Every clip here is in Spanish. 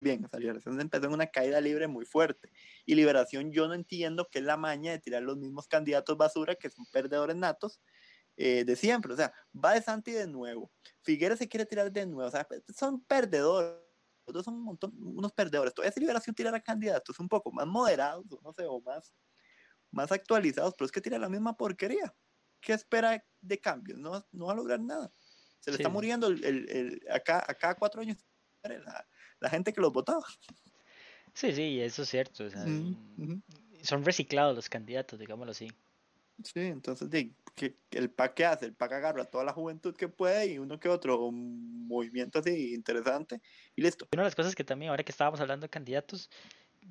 bien, o sea, Liberación empezó en una caída libre muy fuerte. Y Liberación yo no entiendo qué es la maña de tirar los mismos candidatos basura que son perdedores natos eh, de siempre. O sea, va de Santi de nuevo. Figueres se quiere tirar de nuevo. O sea, son perdedores. Todos son un montón, unos perdedores. Todavía es Liberación tirar a candidatos un poco más moderados, no sé, o más, más actualizados, pero es que tira la misma porquería. ¿Qué espera de cambio? No, no va a lograr nada. Se le está muriendo el, el, acá, acá cuatro años la, la gente que los votaba. Sí, sí, eso es cierto. Son reciclados los candidatos, digámoslo así. Sí, entonces, ¿qué, ¿el PAC qué hace? El PAC agarra a toda la juventud que puede y uno que otro un movimiento así interesante y listo. Una de las cosas que también, ahora que estábamos hablando de candidatos,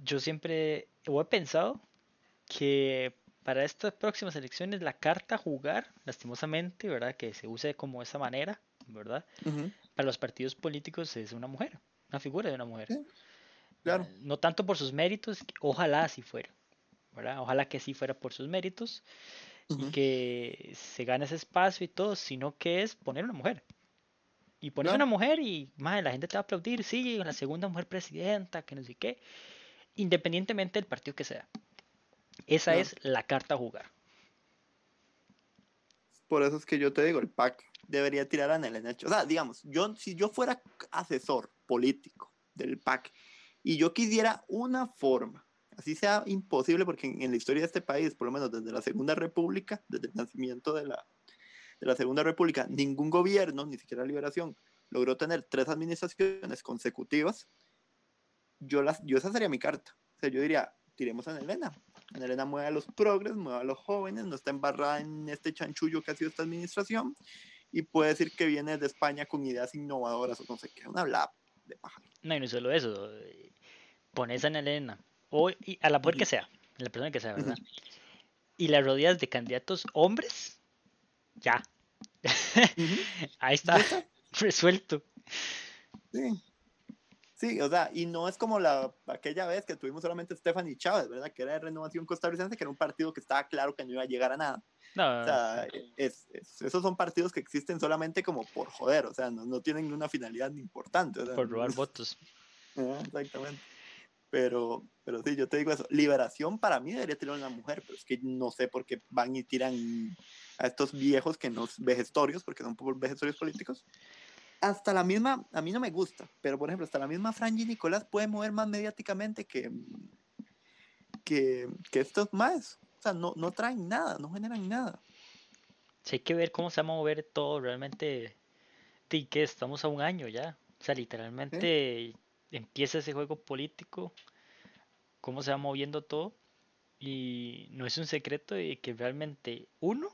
yo siempre he pensado que para estas próximas elecciones la carta jugar, lastimosamente, ¿verdad? Que se use como esa manera, ¿verdad? Para los partidos políticos es una mujer una figura de una mujer. claro. No tanto por sus méritos, ojalá así fuera, ¿verdad? Ojalá que sí fuera por sus méritos y que se gane ese espacio y todo, sino que es poner una mujer. Y poner una mujer y más la gente te va a aplaudir, sí, la segunda mujer presidenta, que no sé qué, independientemente del partido que sea. Esa es la carta a jugar. Por eso es que yo te digo, el PAC debería tirar a Nelena. O sea, digamos, yo, si yo fuera asesor político del PAC y yo quisiera una forma, así sea imposible, porque en, la historia de este país, por lo menos desde la Segunda República, desde el nacimiento de la, de la Segunda República, ningún gobierno, ni siquiera la Liberación, logró tener tres administraciones consecutivas, yo, las, yo esa sería mi carta. O sea, yo diría, tiremos a Elena. Elena mueve a los progres, mueve a los jóvenes, no está embarrada en este chanchullo que ha sido esta administración y puede decir que viene de España con ideas innovadoras o no sé qué, una bla de. No, y no solo eso, pones a Elena, o a la mujer que sea, la persona que sea, ¿verdad? Y las rodillas de candidatos hombres, ya. Ahí está, resuelto. Sí. Sí, o sea, y no es como la, aquella vez que tuvimos solamente Stephanie Chávez, ¿verdad? Que era de Renovación Costarricense, que era un partido que estaba claro que no iba a llegar a nada. No, o sea, es, esos son partidos que existen solamente como por joder, o sea, no, no tienen una finalidad importante. por robar votos. exactamente. Pero, pero sí, yo te digo eso. Liberación para mí debería tener una mujer, pero es que no sé por qué van y tiran a estos viejos que no vejestorios, porque son vejestorios políticos, hasta la misma, a mí no me gusta, pero por ejemplo, hasta la misma Franji Nicolás puede mover más mediáticamente que, que, que estos más. O sea, no, no traen nada, no generan nada. Sí, hay que ver cómo se va a mover todo realmente. Y que estamos a un año ya. O sea, literalmente empieza ese juego político, cómo se va moviendo todo. Y no es un secreto de que realmente uno,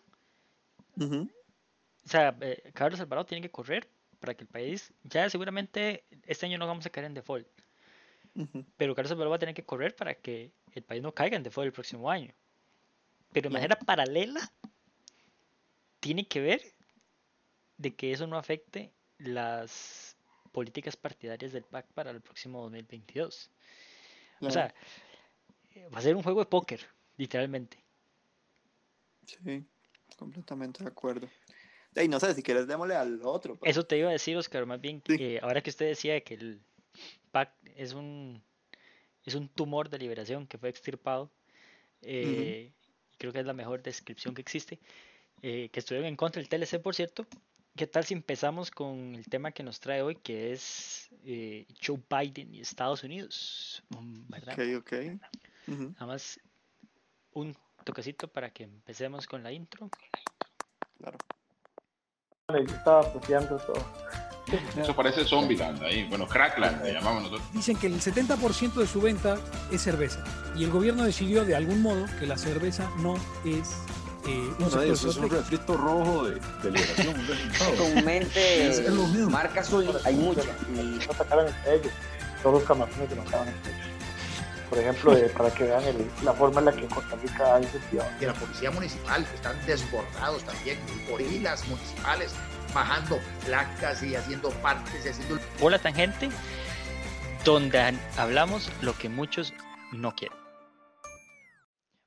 o sea, eh, Carlos Alvarado tiene que correr para que el país, ya seguramente este año no vamos a caer en default, pero Carlos Alvarado va a tener que correr para que el país no caiga en default el próximo año. Pero de manera paralela, tiene que ver de que eso no afecte las políticas partidarias del PAC para el próximo 2022. O sea, va a ser un juego de póker, literalmente. Sí, completamente de acuerdo. Y no sé, si quieres démosle al otro. Pues. Eso te iba a decir, Oscar, más bien, que ahora que usted decía que el PAC es un, es un tumor de liberación que fue extirpado, eh, creo que es la mejor descripción que existe, eh, que estuvieron en contra del TLC, por cierto. ¿Qué tal si empezamos con el tema que nos trae hoy, que es eh, Joe Biden y Estados Unidos? ¿verdad? Ok, ok. Nada más un toquecito para que empecemos con la intro. Claro estaba apreciando todo. Eso parece Zombieland ahí, bueno, Crackland le llamamos nosotros. Dicen que el 70% de su venta es cerveza. Y el gobierno decidió de algún modo que la cerveza no es eh, un no, eso es un refrito rojo de, de liberación. Comúnmente, es, marca azul, hay muchas. Y no atacaron entre ellos, todos los camarones que mataban entre ellos por ejemplo, para que vean la forma en la que Costa Rica hay De la policía municipal, que están desbordados también, gorilas municipales, bajando placas y haciendo partes y haciendo... Hola tangente, donde hablamos lo que muchos no quieren.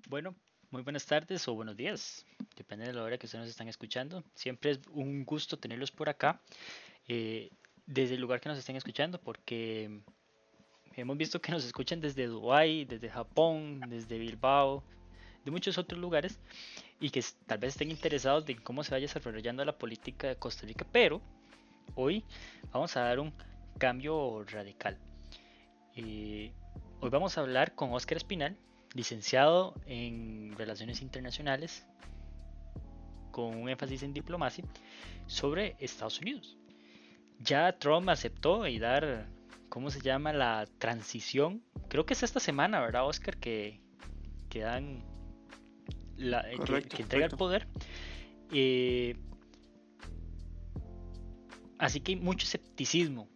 Bueno, muy buenas tardes o buenos días, depende de la hora que ustedes nos están escuchando. Siempre es un gusto tenerlos por acá, eh, desde el lugar que nos estén escuchando, porque hemos visto que nos escuchan desde Dubái, desde Japón, desde Bilbao, de muchos otros lugares y que tal vez estén interesados de cómo se vaya desarrollando la política de Costa Rica, pero hoy vamos a dar un cambio radical. Eh, hoy vamos a hablar con Oscar Espinal, licenciado en Relaciones Internacionales, con un énfasis en diplomacia, sobre Estados Unidos. Ya Trump aceptó y dar, ¿cómo se llama? La transición. Creo que es esta semana, ¿verdad, Oscar? Que, que dan la, que, entrega el poder. Eh, así que hay mucho escepticismo.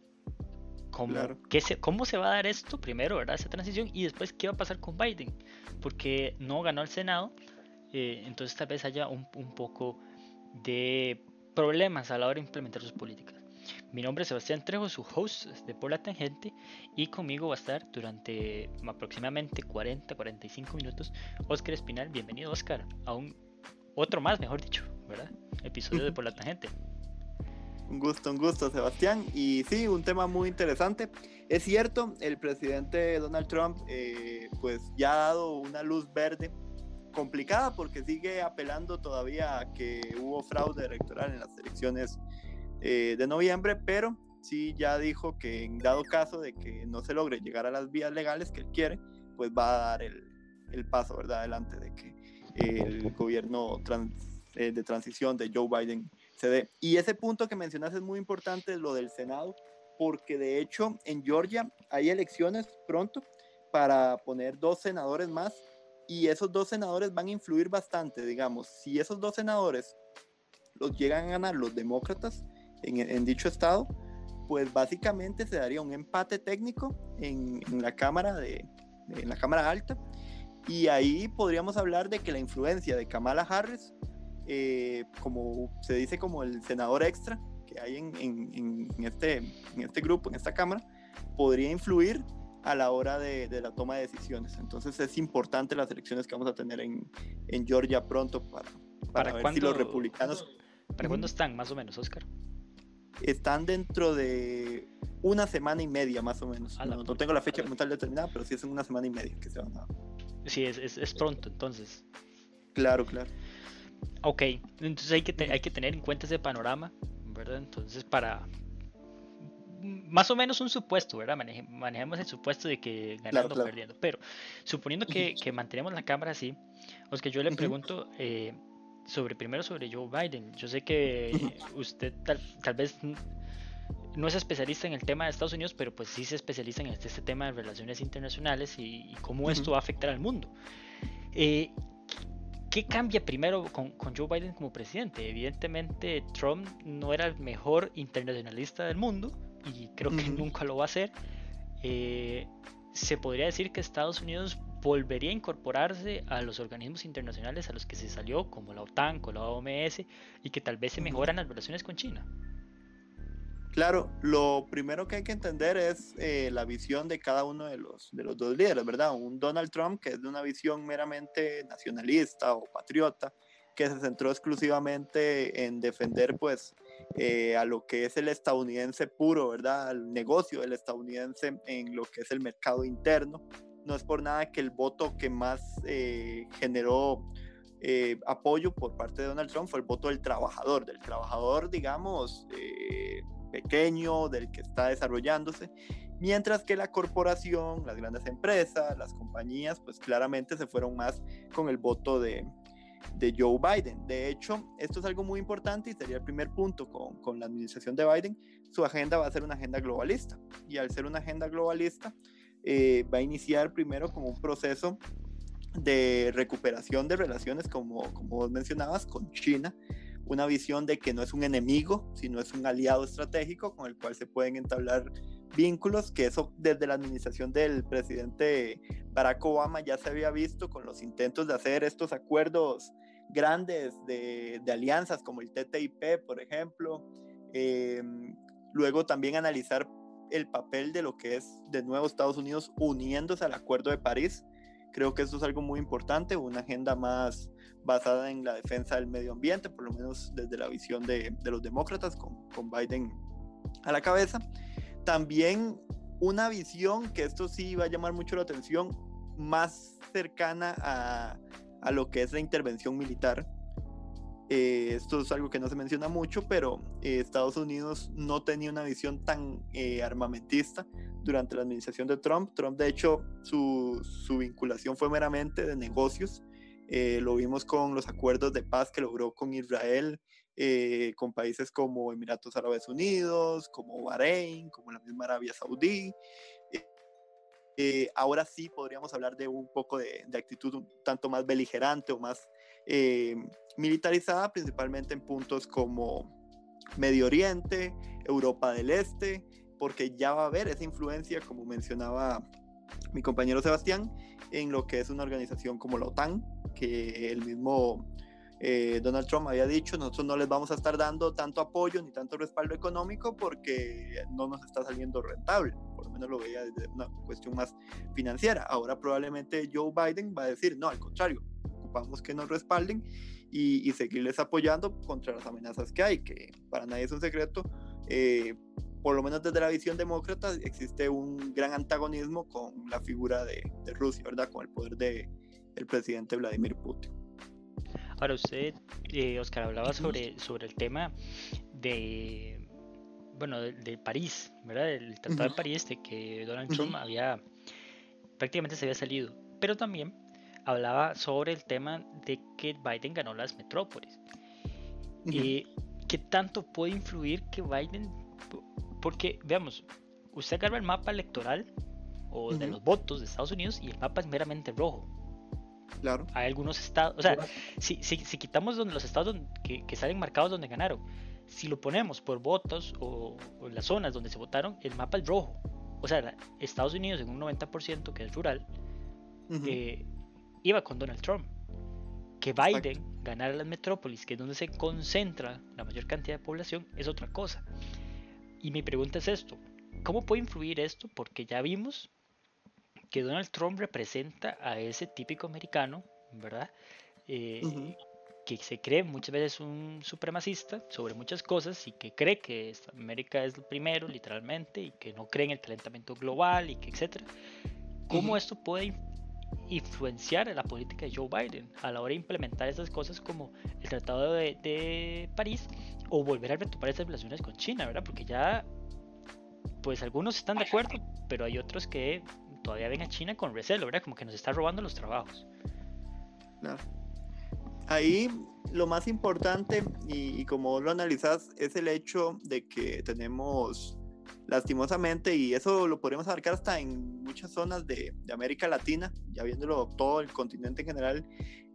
Como, se, ¿Cómo se va a dar esto primero, verdad? Esa transición y después qué va a pasar con Biden? Porque no ganó el Senado, eh, entonces tal vez haya un, un poco de problemas a la hora de implementar sus políticas. Mi nombre es Sebastián Trejo, su host de Por la Tangente, y conmigo va a estar durante aproximadamente 40-45 minutos Oscar Espinal. Bienvenido, Oscar, a un otro más, mejor dicho, ¿verdad? Episodio de Por la Tangente. Un gusto, un gusto, Sebastián. Y sí, un tema muy interesante. Es cierto, el presidente Donald Trump, eh, pues ya ha dado una luz verde complicada porque sigue apelando todavía a que hubo fraude electoral en las elecciones eh, de noviembre, pero sí ya dijo que en dado caso de que no se logre llegar a las vías legales que él quiere, pues va a dar el, el paso, ¿verdad? Adelante de que el gobierno eh, de transición de Joe Biden se dé. Y ese punto que mencionas es muy importante, lo del Senado, porque de hecho en Georgia hay elecciones pronto para poner dos senadores más y esos dos senadores van a influir bastante, digamos, si esos dos senadores los llegan a ganar los demócratas, en, dicho estado, pues básicamente se daría un empate técnico en, la cámara de, en la cámara alta y ahí podríamos hablar de que la influencia de Kamala Harris eh, como se dice como el senador extra que hay en, en, este, en este grupo, en esta cámara, podría influir a la hora de, de, la toma de decisiones. Entonces es importante las elecciones que vamos a tener en, en Georgia pronto para, para, ver si los republicanos... ¿Para cuándo están más o menos, Oscar? Están dentro de una semana y media más o menos. No, tengo la fecha como tal determinada, pero sí es en una semana y media que se van a... Sí, es, es, pronto entonces. Claro, claro. Ok, entonces hay que, hay que tener en cuenta ese panorama, ¿verdad? Entonces para... Más o menos un supuesto, ¿verdad? manejemos el supuesto de que ganando o perdiendo. Pero suponiendo que, que, mantenemos la cámara así, os que yo le pregunto, eh, sobre primero sobre Joe Biden. Yo sé que usted tal, tal, vez no es especialista en el tema de Estados Unidos, pero pues sí se especializa en este, este tema de relaciones internacionales y, cómo esto va a afectar al mundo. Eh, ¿Qué cambia primero con, con, Joe Biden como presidente? Evidentemente Trump no era el mejor internacionalista del mundo y creo que nunca lo va a ser. Eh, se podría decir que Estados Unidos volvería a incorporarse a los organismos internacionales a los que se salió, como la OTAN, con la OMS, y que tal vez se mejoran las relaciones con China. Claro, lo primero que hay que entender es eh, la visión de cada uno de los, de los dos líderes, ¿verdad? Un Donald Trump que es de una visión meramente nacionalista o patriota, que se centró exclusivamente en defender pues eh, a lo que es el estadounidense puro, ¿verdad? Al negocio del estadounidense en lo que es el mercado interno no es por nada que el voto que más eh, generó eh, apoyo por parte de Donald Trump fue el voto del trabajador, del trabajador, digamos, eh, pequeño, del que está desarrollándose, mientras que la corporación, las grandes empresas, las compañías, pues claramente se fueron más con el voto de, de Joe Biden. De hecho, esto es algo muy importante y sería el primer punto con, con la administración de Biden. Su agenda va a ser una agenda globalista y al ser una agenda globalista, eh, va a iniciar primero como un proceso de recuperación de relaciones, como, como vos mencionabas, con China, una visión de que no es un enemigo, sino es un aliado estratégico con el cual se pueden entablar vínculos, que eso desde la administración del presidente Barack Obama ya se había visto con los intentos de hacer estos acuerdos grandes de, de alianzas como el TTIP, por ejemplo. Eh, luego también analizar el papel de lo que es de nuevo Estados Unidos uniéndose al Acuerdo de París. Creo que eso es algo muy importante, una agenda más basada en la defensa del medio ambiente, por lo menos desde la visión de, de los demócratas, con, con Biden a la cabeza. También una visión que esto sí va a llamar mucho la atención, más cercana a, a lo que es la intervención militar. Eh, esto es algo que no se menciona mucho, pero eh, Estados Unidos no tenía una visión tan eh, armamentista durante la administración de Trump. Trump, de hecho, su, vinculación fue meramente de negocios. lo vimos con los acuerdos de paz que logró con Israel, con países como Emiratos Árabes Unidos, como Bahrein, como la misma Arabia Saudí. Ahora sí podríamos hablar de un poco de, actitud un tanto más beligerante o más eh, militarizada, principalmente en puntos como Medio Oriente, Europa del Este, porque ya va a haber esa influencia, como mencionaba mi compañero Sebastián, en lo que es una organización como la OTAN, que el mismo eh, Donald Trump había dicho, nosotros no les vamos a estar dando tanto apoyo ni tanto respaldo económico porque no nos está saliendo rentable, por lo menos lo veía desde una cuestión más financiera. Ahora probablemente Joe Biden va a decir, no, al contrario, ocupamos que nos respalden y, seguirles apoyando contra las amenazas que hay, que para nadie es un secreto. Eh, por lo menos desde la visión demócrata existe un gran antagonismo con la figura de, de Rusia, ¿verdad? Con el poder del el presidente Vladimir Putin. Para usted, eh, Oscar, hablaba sobre, sobre el tema de, bueno, de, París, ¿verdad? El Tratado de París, de que Donald Trump había, prácticamente se había salido, pero también hablaba sobre el tema de que Biden ganó las metrópolis. y ¿Qué tanto puede influir que Biden, porque veamos, usted agarra el mapa electoral o de los votos de Estados Unidos y el mapa es meramente rojo. Claro. Hay algunos estados, o sea, si, si, quitamos donde los estados que, que, salen marcados donde ganaron, si lo ponemos por votos o, las zonas donde se votaron, el mapa es rojo. O sea, Estados Unidos en un 90% que es rural, eh, iba con Donald Trump. Que Biden ganara las metrópolis, que es donde se concentra la mayor cantidad de población, es otra cosa. Y mi pregunta es esto, ¿cómo puede influir esto? Porque ya vimos que Donald Trump representa a ese típico americano, ¿verdad? Eh, que se cree muchas veces un supremacista sobre muchas cosas y que cree que América es el primero, literalmente, y que no cree en el calentamiento global y que etcétera. ¿Cómo esto puede influenciar la política de Joe Biden a la hora de implementar esas cosas como el Tratado de, París o volver a retomar esas relaciones con China, ¿verdad? Porque ya, pues algunos están de acuerdo, pero hay otros que todavía ven a China con recelo, ¿verdad? Como que nos está robando los trabajos. Ahí lo más importante, y, como lo analizas, es el hecho de que tenemos lastimosamente, y eso lo podemos abarcar hasta en muchas zonas de, de, América Latina, ya viéndolo todo el continente en general,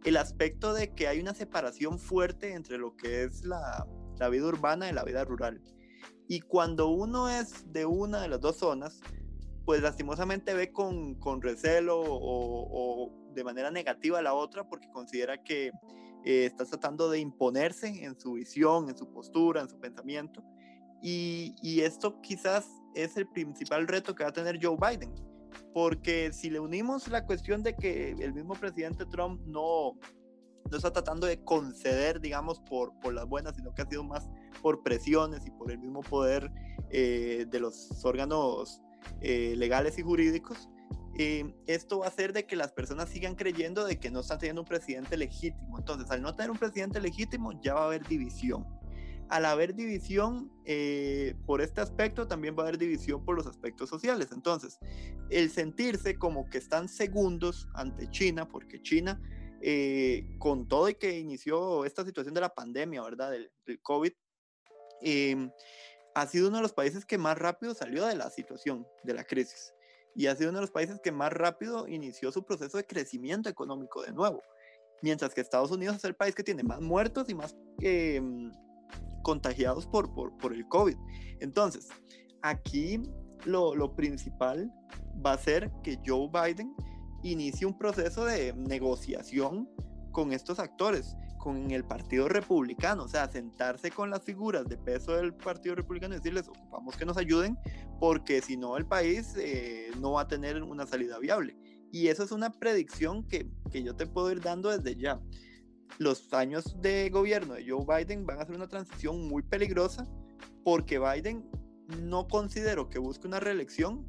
el aspecto de que hay una separación fuerte entre lo que es la, la vida urbana y la vida rural. Y cuando uno es de una de las dos zonas, pues lastimosamente ve con, con recelo o, de manera negativa a la otra porque considera que eh, está tratando de imponerse en su visión, en su postura, en su pensamiento. Y, esto quizás es el principal reto que va a tener Joe Biden, porque si le unimos la cuestión de que el mismo presidente Trump no, no está tratando de conceder, digamos, por, por las buenas, sino que ha sido más por presiones y por el mismo poder eh, de los órganos eh, legales y jurídicos, eh, esto va a hacer de que las personas sigan creyendo de que no están teniendo un presidente legítimo. Entonces, al no tener un presidente legítimo, ya va a haber división. Al haber división eh, por este aspecto, también va a haber división por los aspectos sociales. Entonces, el sentirse como que están segundos ante China, porque China, con todo y que inició esta situación de la pandemia, ¿verdad? Del, del COVID, ha sido uno de los países que más rápido salió de la situación, de la crisis. Y ha sido uno de los países que más rápido inició su proceso de crecimiento económico de nuevo. Mientras que Estados Unidos es el país que tiene más muertos y más em, contagiados por, por, por, el COVID. Entonces, aquí lo, lo principal va a ser que Joe Biden inicie un proceso de negociación con estos actores con el Partido Republicano, o sea, sentarse con las figuras de peso del Partido Republicano y decirles, ocupamos que nos ayuden, porque si no el país eh, no va a tener una salida viable. Y eso es una predicción que, que yo te puedo ir dando desde ya. Los años de gobierno de Joe Biden van a ser una transición muy peligrosa porque Biden no considero que busque una reelección,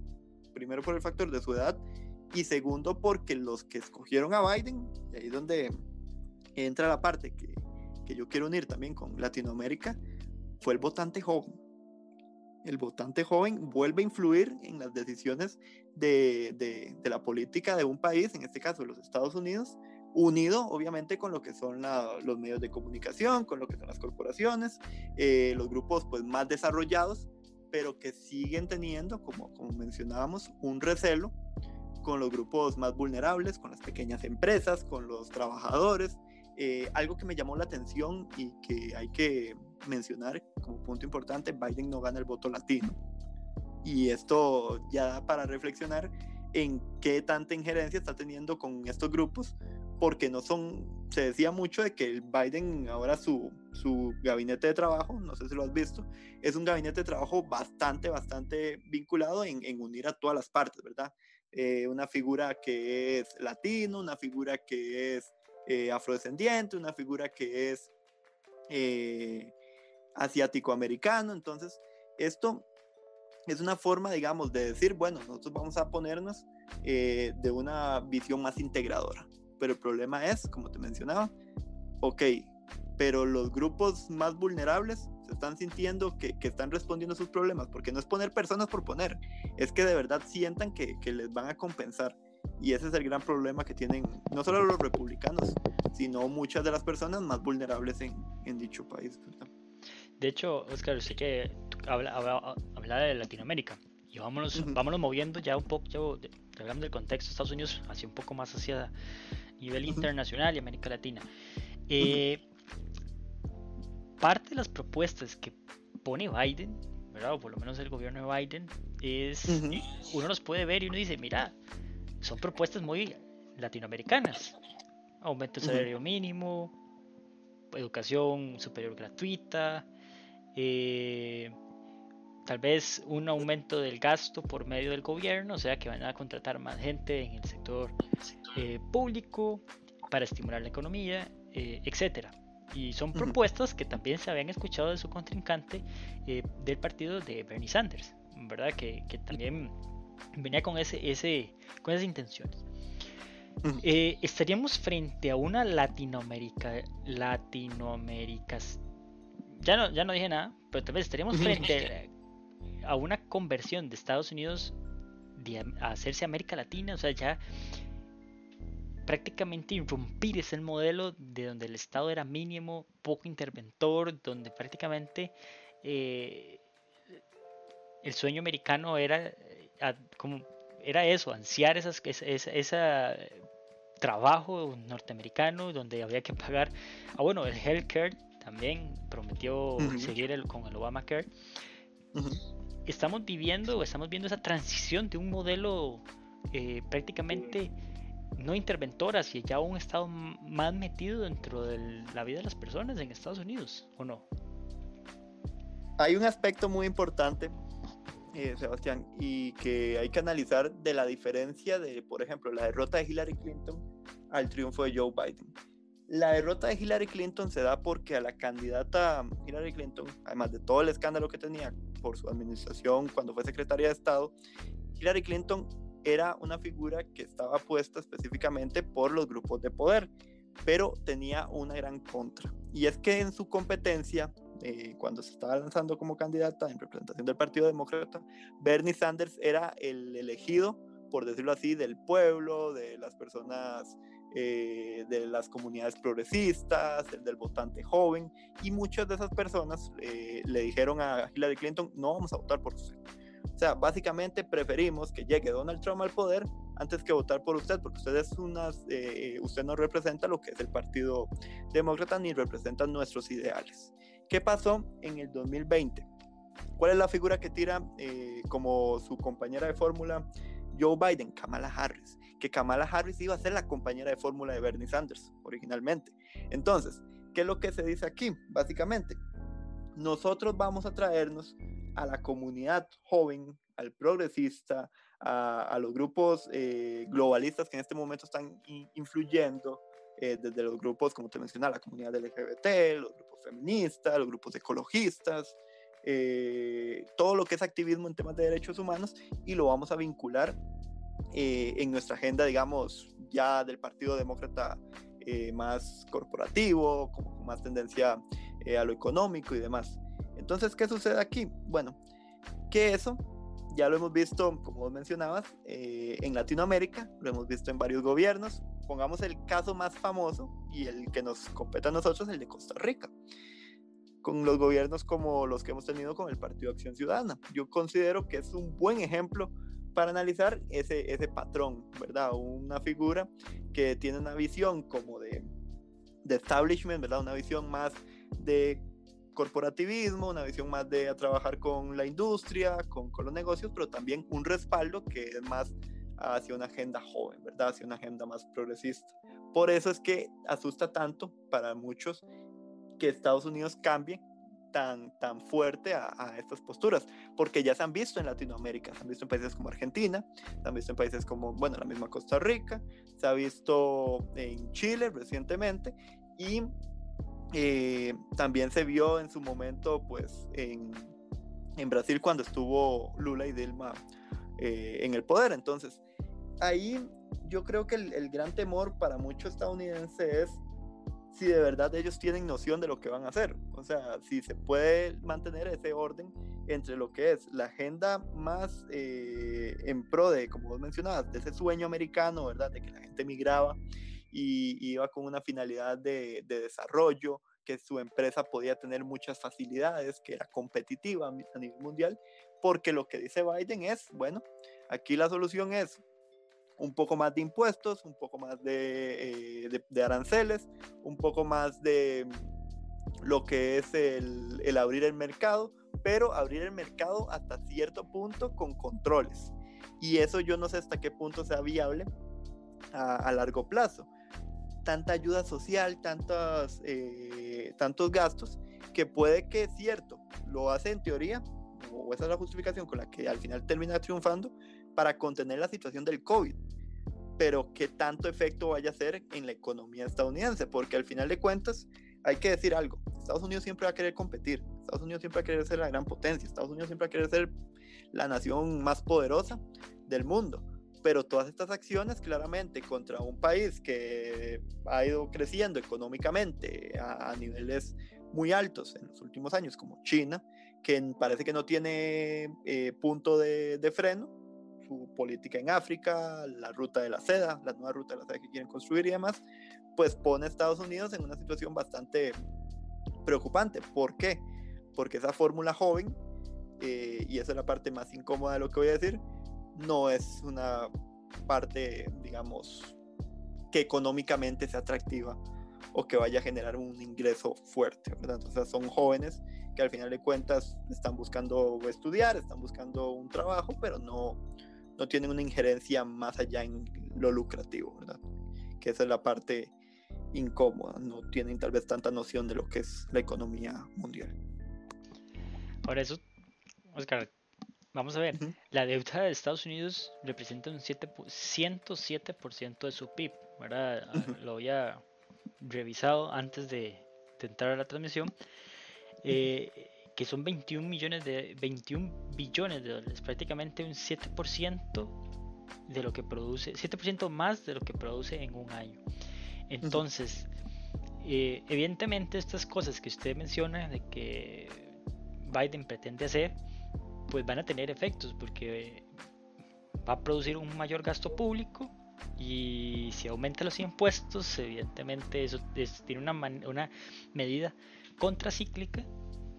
primero por el factor de su edad y segundo porque los que escogieron a Biden, y ahí es donde entra la parte que, que yo quiero unir también con Latinoamérica, fue el votante joven. El votante joven vuelve a influir en las decisiones de, de, de la política de un país, en este caso de los Estados Unidos, unido obviamente con lo que son los medios de comunicación, con lo que son las corporaciones, eh, los grupos pues más desarrollados, pero que siguen teniendo, como, como mencionábamos, un recelo con los grupos más vulnerables, con las pequeñas empresas, con los trabajadores. Eh, algo que me llamó la atención y que hay que mencionar como punto importante, Biden no gana el voto latino. Y esto ya da para reflexionar en qué tanta injerencia está teniendo con estos grupos, porque no son, se decía mucho de que el Biden, ahora su, su gabinete de trabajo, no sé si lo has visto, es un gabinete de trabajo bastante, bastante vinculado en, unir a todas las partes, ¿verdad? Eh, una figura que es latino, una figura que es eh, afrodescendiente, una figura que es eh, asiático-americano, entonces esto es una forma, digamos, de decir, bueno, nosotros vamos a ponernos de una visión más integradora pero el problema es, como te mencionaba, ok, pero los grupos más vulnerables se están sintiendo que, que, están respondiendo a sus problemas, porque no es poner personas por poner, es que de verdad sientan que, que, les van a compensar. Y ese es el gran problema que tienen no solo los republicanos, sino muchas de las personas más vulnerables en, en dicho país. De hecho, Oscar, sé que habla, habla, habla de Latinoamérica y vámonos, vámonos moviendo ya un poco, ya, hablando del contexto de Estados Unidos, hacia un poco más hacia nivel internacional y América Latina. Eh, parte de las propuestas que pone Biden, ¿verdad? o por lo menos el gobierno de Biden, es, uno los puede ver y uno dice, mira, son propuestas muy latinoamericanas. Aumento del salario mínimo, educación superior gratuita, eh, tal vez un aumento del gasto por medio del gobierno, o sea que van a contratar más gente en el sector eh, público para estimular la economía, eh, etcétera. Y son propuestas que también se habían escuchado de su contrincante eh, del partido de Bernie Sanders, ¿verdad? Que, que también venía con, ese, ese, con esas intenciones. estaríamos frente a una Latinoamérica, Latinoamérica, ya no, ya no dije nada, pero tal vez estaríamos frente a una conversión de Estados Unidos a hacerse América Latina, o sea, ya prácticamente irrumpir ese modelo de donde el Estado era mínimo, poco interventor, donde prácticamente eh, el sueño americano era eh, como era eso, ansiar esas, ese, trabajo norteamericano donde había que pagar, ah bueno, el healthcare también prometió seguir el, con el Obamacare estamos viviendo o estamos viendo esa transición de un modelo eh, prácticamente no interventor hacia ya un estado más metido dentro de la vida de las personas en Estados Unidos, ¿o no? Hay un aspecto muy importante, eh, Sebastián, y que hay que analizar de la diferencia de, por ejemplo, la derrota de Hillary Clinton al triunfo de Joe Biden. La derrota de Hillary Clinton se da porque a la candidata Hillary Clinton, además de todo el escándalo que tenía por su administración cuando fue secretaria de Estado, Hillary Clinton era una figura que estaba puesta específicamente por los grupos de poder, pero tenía una gran contra. Y es que en su competencia, eh, cuando se estaba lanzando como candidata en representación del Partido Demócrata, Bernie Sanders era el elegido, por decirlo así, del pueblo, de las personas eh, de las comunidades progresistas, el del votante joven, y muchas de esas personas eh, le dijeron a Hillary Clinton, no vamos a votar por usted. O sea, básicamente preferimos que llegue Donald Trump al poder antes que votar por usted, porque usted es unas, eh, usted no representa lo que es el Partido Demócrata ni representa nuestros ideales. ¿Qué pasó en el 2020? ¿Cuál es la figura que tira como su compañera de fórmula Joe Biden? Kamala Harris que Kamala Harris iba a ser la compañera de fórmula de Bernie Sanders originalmente. Entonces, ¿qué es lo que se dice aquí? Básicamente, nosotros vamos a traernos a la comunidad joven, al progresista, a, los grupos eh, globalistas que en este momento están influyendo, eh, desde los grupos, como te mencionaba, la comunidad LGBT, los grupos feministas, los grupos ecologistas, eh, todo lo que es activismo en temas de derechos humanos y lo vamos a vincular eh, en nuestra agenda, digamos, ya del Partido Demócrata eh, más corporativo, con más tendencia a lo económico y demás. Entonces, ¿qué sucede aquí? Bueno, que eso ya lo hemos visto, como vos mencionabas, en Latinoamérica, lo hemos visto en varios gobiernos. Pongamos el caso más famoso y el que nos compete a nosotros, el de Costa Rica con los gobiernos como los que hemos tenido con el Partido Acción Ciudadana. Yo considero que es un buen ejemplo para analizar ese, ese patrón, ¿verdad? Una figura que tiene una visión como de, de establishment, ¿verdad? Una visión más de corporativismo, una visión más de trabajar con la industria, con, con los negocios, pero también un respaldo que es más hacia una agenda joven, ¿verdad? Hacia una agenda más progresista. Por eso es que asusta tanto para muchos que Estados Unidos cambie tan, tan fuerte a, estas posturas, porque ya se han visto en Latinoamérica, se han visto en países como Argentina, se han visto en países como, bueno, la misma Costa Rica, se ha visto en Chile recientemente y eh, también se vio en su momento, pues, en, en Brasil cuando estuvo Lula y Dilma eh, en el poder. Entonces, ahí yo creo que el, el gran temor para muchos estadounidenses es si de verdad ellos tienen noción de lo que van a hacer. O sea, si se puede mantener ese orden entre lo que es la agenda más eh, en pro de, como vos mencionabas, de ese sueño americano, ¿verdad? De que la gente migraba y, iba con una finalidad de, de desarrollo, que su empresa podía tener muchas facilidades, que era competitiva a nivel mundial, porque lo que dice Biden es, bueno, aquí la solución es un poco más de impuestos, un poco más de, eh, aranceles, un poco más de mm, lo que es el, abrir el mercado, pero abrir el mercado hasta cierto punto con controles. Y eso yo no sé hasta qué punto sea viable a, largo plazo. Tanta ayuda social, tantos, eh, tantos gastos, que puede que cierto, lo hace en teoría, o esa es la justificación con la que al final termina triunfando, para contener la situación del COVID, pero qué tanto efecto vaya a hacer en la economía estadounidense, porque al final de cuentas hay que decir algo, Estados Unidos siempre va a querer competir, Estados Unidos siempre va a querer ser la gran potencia, Estados Unidos siempre va a querer ser la nación más poderosa del mundo, pero todas estas acciones claramente contra un país que ha ido creciendo económicamente a, niveles muy altos en los últimos años, como China, que parece que no tiene eh, punto de, de freno, su política en África, la ruta de la seda, la nueva ruta de la seda que quieren construir y demás, pues pone a Estados Unidos en una situación bastante preocupante. ¿Por qué? Porque esa fórmula joven, eh, y esa es la parte más incómoda de lo que voy a decir, no es una parte, digamos, que económicamente sea atractiva o que vaya a generar un ingreso fuerte, ¿verdad? Entonces son jóvenes que al final de cuentas están buscando estudiar, están buscando un trabajo, pero no, no tienen una injerencia más allá en lo lucrativo, ¿verdad? Que esa es la parte incómoda, no tienen tal vez tanta noción de lo que es la economía mundial. Por eso, Oscar, vamos a ver, la deuda de Estados Unidos representa un 7, 107% de su PIB, ¿verdad? Lo había revisado antes de, de entrar a la transmisión. Eh, que son 21 millones de 21 billones de dólares, prácticamente un 7% de lo que produce, 7% más de lo que produce en un año. Entonces, eh, evidentemente estas cosas que usted menciona de que Biden pretende hacer, pues van a tener efectos porque va a producir un mayor gasto público y si aumenta los impuestos, evidentemente eso tiene una, una medida contracíclica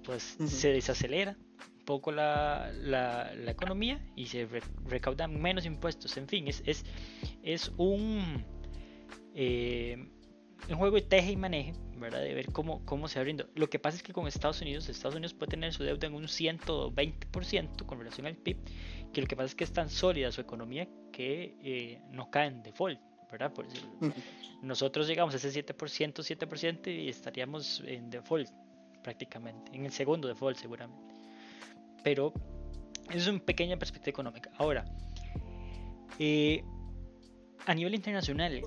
pues se desacelera un poco la, la, economía y se recaudan menos impuestos. En fin, es, es, es un, eh, un juego de teje y maneje, ¿verdad? De ver cómo, cómo se va abriendo. Lo que pasa es que con Estados Unidos, Estados Unidos puede tener su deuda en un 120% con relación al PIB, que lo que pasa es que es tan sólida su economía que eh, no cae en default. ¿verdad? Por nosotros llegamos a ese 7%, 7% y estaríamos en default prácticamente, en el segundo default seguramente. Pero es una pequeña perspectiva económica. Ahora, eh, a nivel internacional,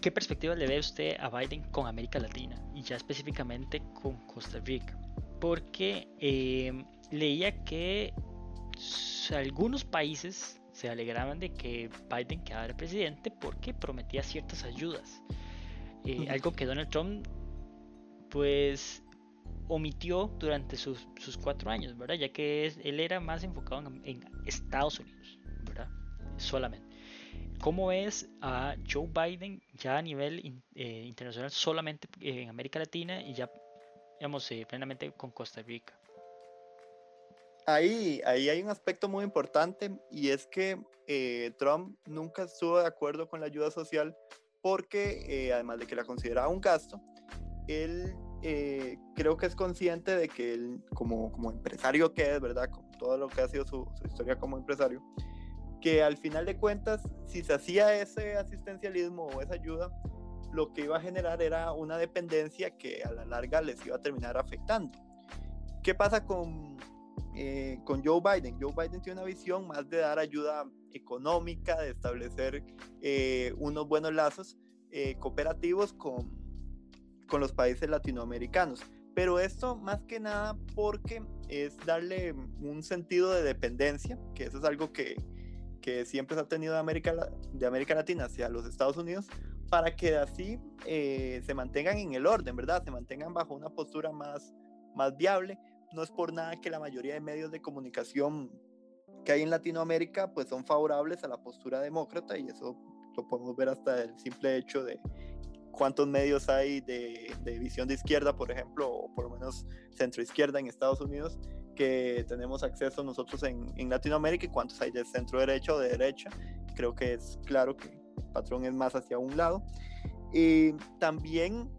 ¿qué perspectiva le ve usted a Biden con América Latina y ya específicamente con Costa Rica? Porque eh, leía que algunos países se alegraban de que Biden quedara presidente porque prometía ciertas ayudas. Eh, algo que Donald Trump pues omitió durante sus, cuatro años, ¿verdad? Ya que él era más enfocado en, Estados Unidos, ¿verdad? Solamente. ¿Cómo ves a Joe Biden ya a nivel eh, internacional solamente en América Latina y ya, digamos, eh, plenamente con Costa Rica? Ahí, ahí hay un aspecto muy importante y es que eh, Trump nunca estuvo de acuerdo con la ayuda social porque, además de que la consideraba un gasto, él eh, creo que es consciente de que él, como, como empresario que es, ¿verdad? Con todo lo que ha sido su, historia como empresario, que al final de cuentas, si se hacía ese asistencialismo o esa ayuda, lo que iba a generar era una dependencia que a la larga les iba a terminar afectando. ¿Qué pasa con, eh, con Joe Biden? Joe Biden tiene una visión más de dar ayuda económica, de establecer eh, unos buenos lazos cooperativos con, con los países latinoamericanos. Pero esto más que nada porque es darle un sentido de dependencia, que eso es algo que, que siempre se ha tenido de América, de América Latina hacia los Estados Unidos, para que así eh, se mantengan en el orden, ¿verdad? Se mantengan bajo una postura más, más viable. No es por nada que la mayoría de medios de comunicación que hay en Latinoamérica pues son favorables a la postura demócrata y eso lo podemos ver hasta el simple hecho de cuántos medios hay de, visión de izquierda, por ejemplo, o por lo menos centro izquierda en Estados Unidos, que tenemos acceso nosotros en, Latinoamérica y cuántos hay de centro derecha o de derecha. Creo que es claro que el patrón es más hacia un lado. Y también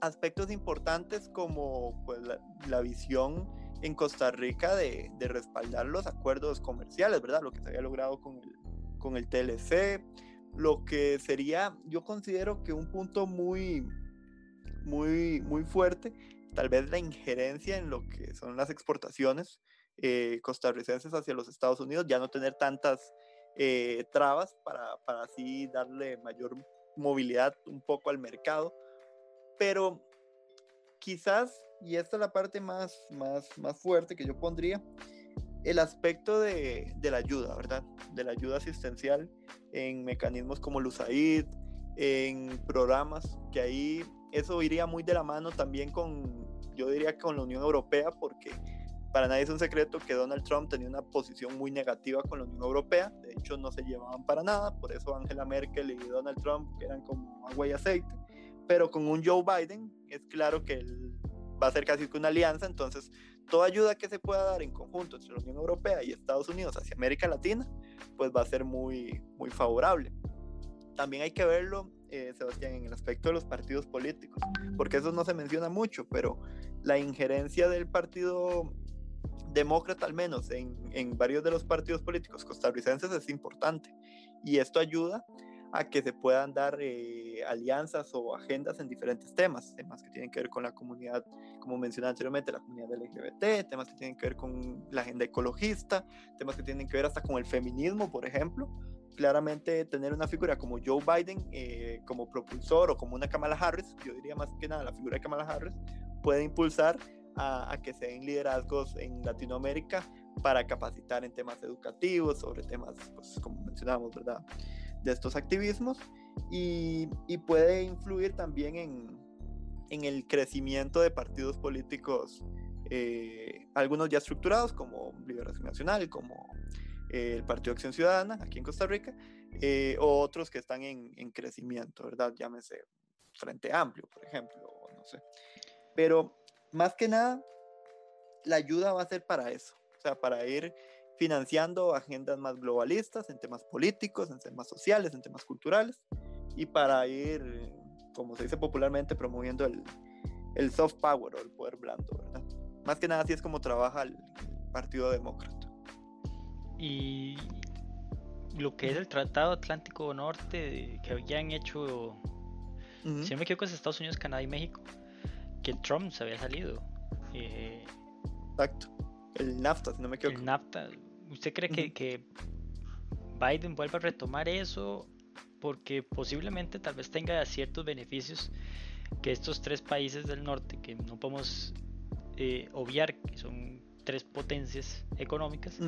aspectos importantes como pues, la, visión en Costa Rica de, de, respaldar los acuerdos comerciales, ¿verdad? Lo que se había logrado con el, con el TLC, lo que sería, yo considero que un punto muy, muy, muy fuerte, tal vez la injerencia en lo que son las exportaciones eh, costarricenses hacia los Estados Unidos, ya no tener tantas eh, trabas para, para así darle mayor movilidad un poco al mercado, pero quizás, y esta es la parte más, más, más fuerte que yo pondría, el aspecto de, de, la ayuda, ¿verdad? De la ayuda asistencial en mecanismos como USAID, en programas, que ahí eso iría muy de la mano también con, yo diría, con la Unión Europea, porque para nadie es un secreto que Donald Trump tenía una posición muy negativa con la Unión Europea, de hecho no se llevaban para nada, por eso Angela Merkel y Donald Trump eran como agua y aceite, pero con un Joe Biden es claro que él va a ser casi que una alianza, entonces toda ayuda que se pueda dar en conjunto entre la Unión Europea y Estados Unidos hacia América Latina, pues va a ser muy, muy favorable. También hay que verlo, eh, Sebastián, en el aspecto de los partidos políticos, porque eso no se menciona mucho, pero la injerencia del partido demócrata, al menos en, en varios de los partidos políticos costarricenses, es importante. Y esto ayuda a que se puedan dar eh, alianzas o agendas en diferentes temas, temas que tienen que ver con la comunidad, como mencioné anteriormente, la comunidad LGBT, temas que tienen que ver con la agenda ecologista, temas que tienen que ver hasta con el feminismo, por ejemplo. Claramente tener una figura como Joe Biden eh, como propulsor o como una Kamala Harris, yo diría más que nada la figura de Kamala Harris, puede impulsar a, que se den liderazgos en Latinoamérica para capacitar en temas educativos, sobre temas, pues, como mencionamos, ¿verdad? De estos activismos y, puede influir también en, el crecimiento de partidos políticos, eh, algunos ya estructurados como Liberación Nacional, como eh, el Partido Acción Ciudadana aquí en Costa Rica, eh, o otros que están en, en, crecimiento, ¿verdad? Llámese Frente Amplio, por ejemplo, no sé. Pero más que nada, la ayuda va a ser para eso, o sea, para ir financiando agendas más globalistas en temas políticos, en temas sociales, en temas culturales, y para ir, como se dice popularmente, promoviendo el, el soft power o el poder blando, ¿verdad? Más que nada así es como trabaja el Partido Demócrata. Y lo que es el Tratado Atlántico Norte que habían hecho, si no me equivoco, es Estados Unidos, Canadá y México, que Trump se había salido. Eh, Exacto. El NAFTA, si no me equivoco. El NAFTA, ¿Usted cree que, que, Biden vuelva a retomar eso? Porque posiblemente tal vez tenga ciertos beneficios que estos tres países del norte, que no podemos eh, obviar, que son tres potencias económicas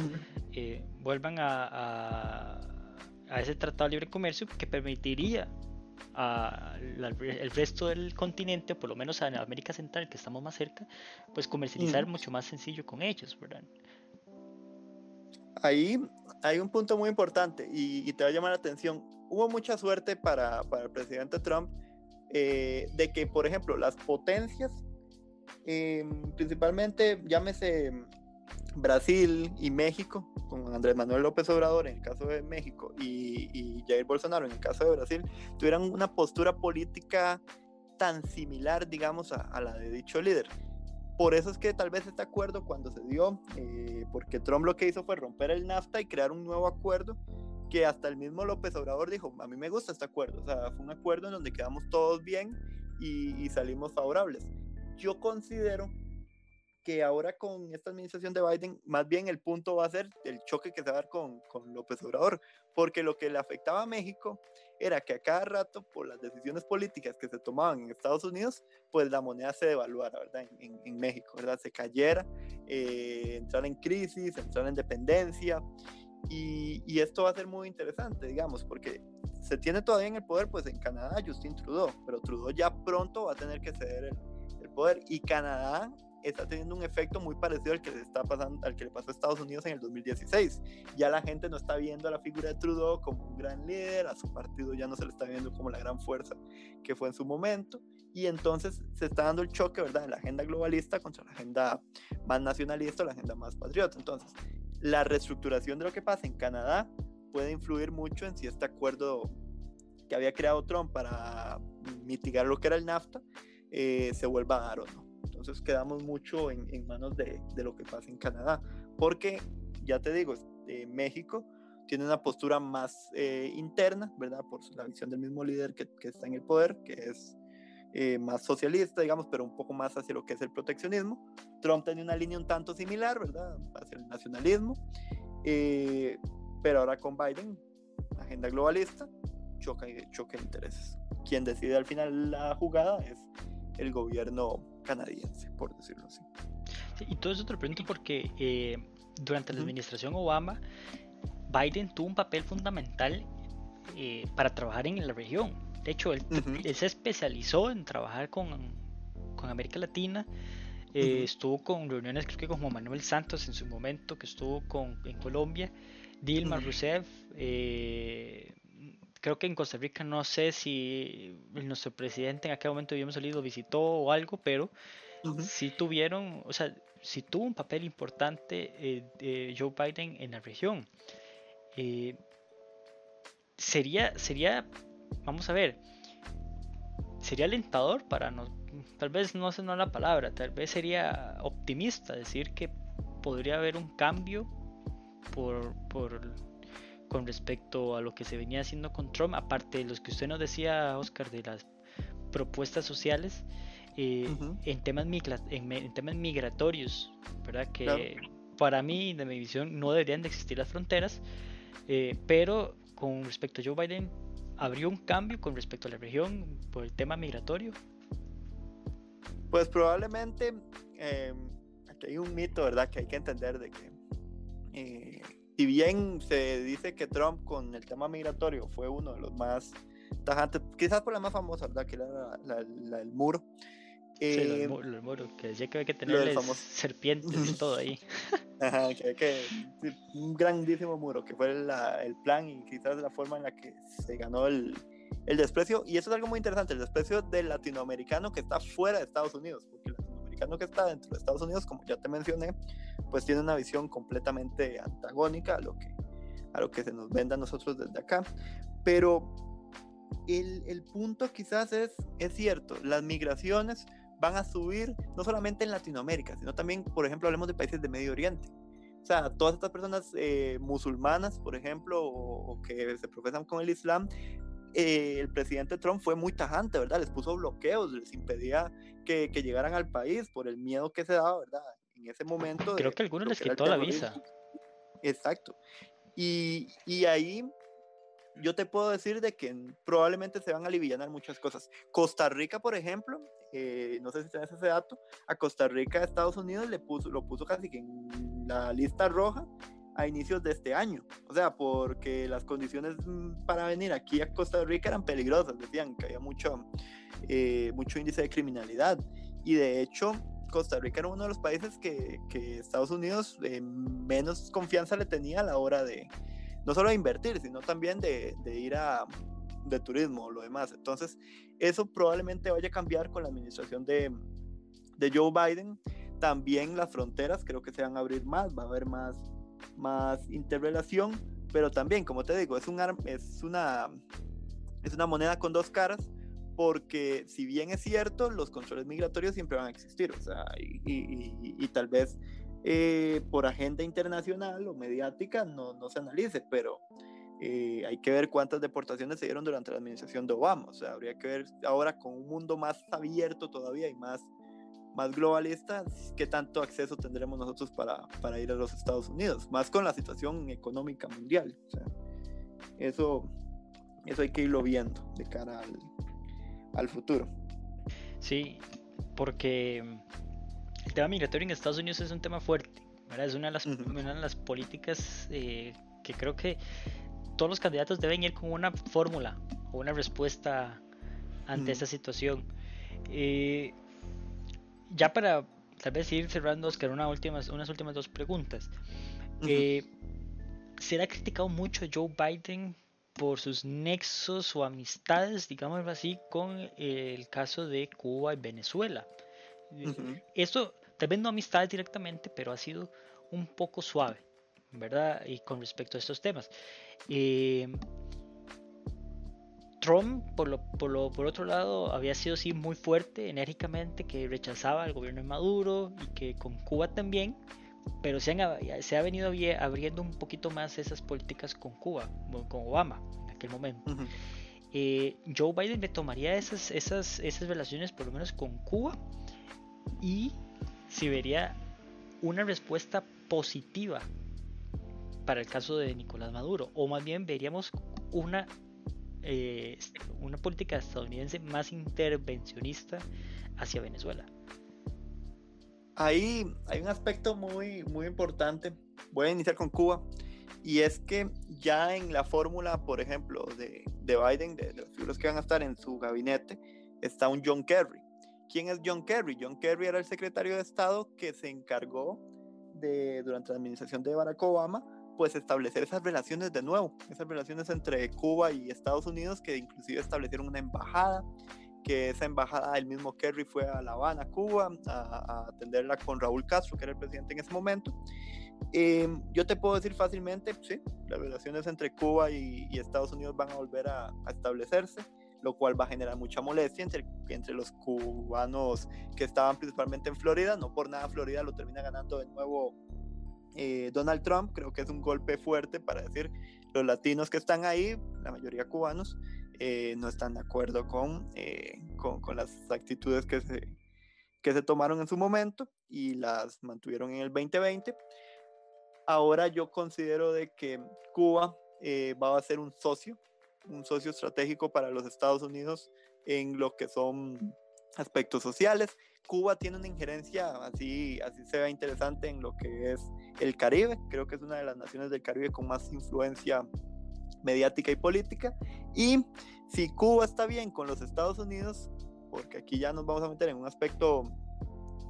eh, vuelvan a, a, ese tratado de libre comercio que permitiría al resto del continente, o por lo menos a América Central, que estamos más cerca, pues comercializar mucho más sencillo con ellos, ¿verdad? Ahí hay un punto muy importante y, te va a llamar la atención. Hubo mucha suerte para, para el presidente Trump eh, de que, por ejemplo, las potencias, em, principalmente, llámese Brasil y México, con Andrés Manuel López Obrador en el caso de México y Jair Bolsonaro en el caso de Brasil, tuvieran una postura política tan similar, digamos, a la de dicho líder. Por eso es que tal vez este acuerdo cuando se dio, eh, porque Trump lo que hizo fue romper el NAFTA y crear un nuevo acuerdo que hasta el mismo López Obrador dijo, a mí me gusta este acuerdo, o sea, fue un acuerdo en donde quedamos todos bien y, y salimos favorables. Yo considero que ahora con esta administración de Biden, más bien el punto va a ser el choque que se va a dar con, con López Obrador, porque lo que le afectaba a México era que a cada rato, por las decisiones políticas que se tomaban en Estados Unidos, pues la moneda se devaluara, ¿verdad? En, en, México, ¿verdad? Se cayera, eh, entrar en crisis, entrar en dependencia. Y, y, esto va a ser muy interesante, digamos, porque se tiene todavía en el poder, pues en Canadá Justin Trudeau, pero Trudeau ya pronto va a tener que ceder el, el poder. Y Canadá está teniendo un efecto muy parecido al que le está pasando, al que le pasó a Estados Unidos en el 2016. Ya la gente no está viendo a la figura de Trudeau como un gran líder, a su partido ya no se le está viendo como la gran fuerza que fue en su momento, y entonces se está dando el choque, ¿verdad?, en la agenda globalista contra la agenda más nacionalista, la agenda más patriota. Entonces, la reestructuración de lo que pasa en Canadá puede influir mucho en si este acuerdo que había creado Trump para mitigar lo que era el NAFTA eh, se vuelva a dar o no. Entonces quedamos mucho en, en manos de, de, lo que pasa en Canadá, porque ya te digo, eh, México tiene una postura más eh, interna, ¿verdad? Por la visión del mismo líder que, que está en el poder, que es eh, más socialista, digamos, pero un poco más hacia lo que es el proteccionismo. Trump tiene una línea un tanto similar, ¿verdad? Hacia el nacionalismo, eh, pero ahora con Biden, agenda globalista, choca, choca intereses. Quien decide al final la jugada es el gobierno canadiense, por decirlo así. y todo eso te lo pregunto porque eh, durante la administración Obama, Biden tuvo un papel fundamental eh, para trabajar en la región. De hecho, él, se especializó en trabajar con, con América Latina. Eh, estuvo con reuniones, creo que con Juan Manuel Santos en su momento, que estuvo con, en Colombia. Dilma Rousseff, eh, creo que en Costa Rica no sé si nuestro presidente en aquel momento habíamos salido visitó o algo, pero sí tuvieron, o sea, sí tuvo un papel importante eh, Joe Biden en la región. Eh, sería, sería, vamos a ver, sería alentador para no, tal vez no sé no la palabra, tal vez sería optimista decir que podría haber un cambio por, por con respecto a lo que se venía haciendo con Trump, aparte de los que usted nos decía, Oscar, de las propuestas sociales eh, en, temas en, temas migratorios, ¿verdad? Que para mí, de mi visión, no deberían de existir las fronteras, eh, pero con respecto a Joe Biden, ¿habría un cambio con respecto a la región por el tema migratorio? Pues probablemente, eh, aquí hay un mito, ¿verdad? Que hay que entender de que si bien se dice que Trump con el tema migratorio fue uno de los más tajantes, quizás por la más famosa, ¿verdad? Que era la, el muro. Sí, eh, el muro, que decía que había que tener serpientes y todo ahí. Ajá, que, que un grandísimo muro, que fue la, el plan y quizás la forma en la que se ganó el, el desprecio. Y eso es algo muy interesante, el desprecio del latinoamericano que está fuera de Estados Unidos, porque que está dentro de Estados Unidos, como ya te mencioné, pues tiene una visión completamente antagónica a lo que, a lo que se nos vende a nosotros desde acá. Pero el, el punto quizás es, es cierto, las migraciones van a subir no solamente en Latinoamérica, sino también, por ejemplo, hablemos de países de Medio Oriente. O sea, todas estas personas eh, musulmanas, por ejemplo, o, que se profesan con el Islam, eh, el presidente Trump fue muy tajante, ¿verdad? Les puso bloqueos, les impedía que, que, llegaran al país por el miedo que se daba, ¿verdad? en ese momento. Creo que algunos les quitó la visa. Exacto. Y, y, ahí yo te puedo decir de que probablemente se van a aliviar muchas cosas. Costa Rica, por ejemplo, eh, no sé si tenés ese dato, a Costa Rica, Estados Unidos le puso, lo puso casi que en la lista roja a inicios de este año. O sea, porque las condiciones mm, para venir aquí a Costa Rica eran peligrosas, decían que había mucho, eh, mucho índice de criminalidad. Y de hecho, Costa Rica era uno de los países que, que Estados Unidos eh, menos confianza le tenía a la hora de, no solo de invertir, sino también de, de ir a de turismo o lo demás. Entonces, eso probablemente vaya a cambiar con la administración de, de Joe Biden. También las fronteras creo que se van a abrir más, va a haber más, más interrelación, pero también, como te digo, es, un es, una, es una moneda con dos caras, porque si bien es cierto, los controles migratorios siempre van a existir, o sea, y, y, tal vez eh, por agenda internacional o mediática no, no se analice, pero eh, hay que ver cuántas deportaciones se dieron durante la administración de Obama, o sea, habría que ver ahora con un mundo más abierto todavía y más más globalista, ¿qué tanto acceso tendremos nosotros para, para, ir a los Estados Unidos? Más con la situación económica mundial. O sea, eso, eso hay que irlo viendo de cara al, al futuro. Sí, porque el tema migratorio en Estados Unidos es un tema fuerte. Es una de las, una de las políticas eh, que creo que todos los candidatos deben ir con una fórmula o una respuesta ante esa situación. Eh, ya para tal vez ir cerrando, Oscar, una últimas, unas últimas dos preguntas. Eh, ¿Será criticado mucho Joe Biden por sus nexos o amistades, digamos así, con el caso de Cuba y Venezuela? Esto, tal vez no amistades directamente, pero ha sido un poco suave, ¿verdad? Y con respecto a estos temas. Eh, Trump, por, lo, por, lo, por otro lado, había sido así muy fuerte, enérgicamente, que rechazaba al gobierno de Maduro y que con Cuba también, pero se, han, se ha venido abriendo un poquito más esas políticas con Cuba, con Obama en aquel momento. Eh, Joe Biden le tomaría esas, esas, esas relaciones por lo menos con Cuba y si vería una respuesta positiva para el caso de Nicolás Maduro, o más bien veríamos una eh, una política estadounidense más intervencionista hacia Venezuela. Ahí hay un aspecto muy, muy importante. Voy a iniciar con Cuba. Y es que ya en la fórmula, por ejemplo, de, de Biden, de, los figuras que van a estar en su gabinete, está un John Kerry. ¿Quién es John Kerry? John Kerry era el secretario de Estado que se encargó de, durante la administración de Barack Obama pues establecer esas relaciones de nuevo, esas relaciones entre Cuba y Estados Unidos que inclusive establecieron una embajada, que esa embajada el mismo Kerry fue a La Habana, Cuba, a, atenderla con Raúl Castro, que era el presidente en ese momento. Em, yo te puedo decir fácilmente, sí, las relaciones entre Cuba y, Estados Unidos van a volver a, a, establecerse, lo cual va a generar mucha molestia entre, entre los cubanos que estaban principalmente en Florida, no por nada Florida lo termina ganando de nuevo eh, Donald Trump, creo que es un golpe fuerte para decir los latinos que están ahí, la mayoría cubanos, eh, no están de acuerdo con, eh, con, con, las actitudes que se, que se tomaron en su momento y las mantuvieron en el 2020. Ahora yo considero de que Cuba va a ser un socio, un socio estratégico para los Estados Unidos en lo que son aspectos sociales. Cuba tiene una injerencia así, así se ve interesante en lo que es el Caribe. Creo que es una de las naciones del Caribe con más influencia mediática y política. Y si Cuba está bien con los Estados Unidos, porque aquí ya nos vamos a meter en un aspecto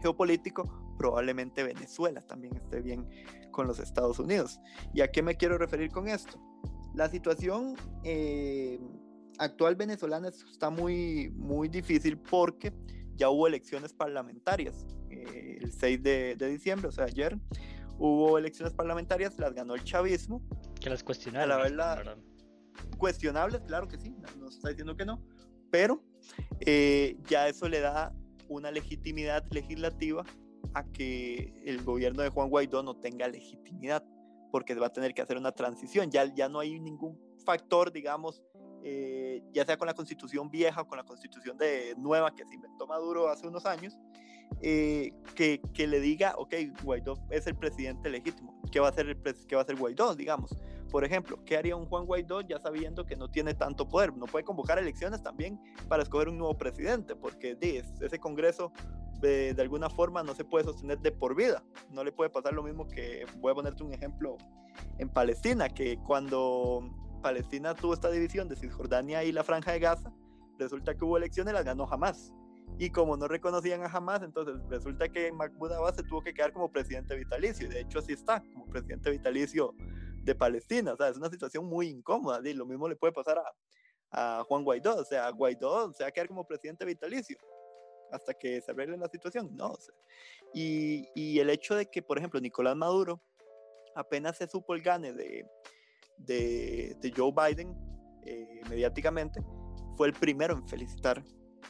geopolítico, probablemente Venezuela también esté bien con los Estados Unidos. ¿Y a qué me quiero referir con esto? La situación eh, actual venezolana está muy, muy difícil porque ya hubo elecciones parlamentarias eh, el 6 de, diciembre, o sea, ayer hubo elecciones parlamentarias, las ganó el chavismo. Que las cuestionaron. La verdad, cuestionables, claro que sí, no, está diciendo que no, pero eh, ya eso le da una legitimidad legislativa a que el gobierno de Juan Guaidó no tenga legitimidad, porque va a tener que hacer una transición, ya, ya no hay ningún factor, digamos, eh, ya sea con la constitución vieja o con la constitución de, nueva que se inventó Maduro hace unos años, eh, que, que, le diga, ok, Guaidó es el presidente legítimo, ¿qué va a hacer, el, qué va a hacer Guaidó, digamos? Por ejemplo, ¿qué haría un Juan Guaidó ya sabiendo que no tiene tanto poder? No puede convocar elecciones también para escoger un nuevo presidente, porque ese Congreso de, de, alguna forma no se puede sostener de por vida. No le puede pasar lo mismo que, voy a ponerte un ejemplo, en Palestina, que cuando Palestina tuvo esta división de Cisjordania y la Franja de Gaza, resulta que hubo elecciones y las ganó Hamas. Y como no reconocían a Hamas, entonces resulta que Mahmoud Abbas se tuvo que quedar como presidente vitalicio. Y de hecho así está, como presidente vitalicio de Palestina. O sea, es una situación muy incómoda. Y lo mismo le puede pasar a, a Juan Guaidó. O sea, Guaidó se va a quedar como presidente vitalicio hasta que se arregle la situación. No, y, y, el hecho de que, por ejemplo, Nicolás Maduro apenas se supo el gane de, de, Joe Biden eh, mediáticamente, fue el primero en felicitar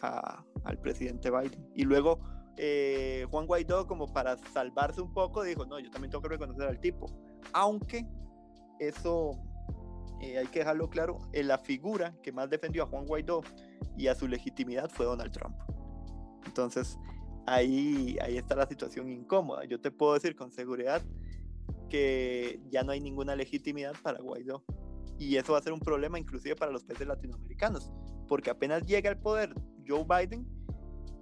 al presidente Biden. Y luego eh, Juan Guaidó, como para salvarse un poco, dijo, no, yo también tengo que reconocer al tipo. Aunque eso eh, hay que dejarlo claro, la figura que más defendió a Juan Guaidó y a su legitimidad fue Donald Trump. Entonces, ahí, ahí está la situación incómoda. Yo te puedo decir con seguridad que ya no hay ninguna legitimidad para Guaidó. Y eso va a ser un problema inclusive para los países latinoamericanos, porque apenas llega al poder Joe Biden,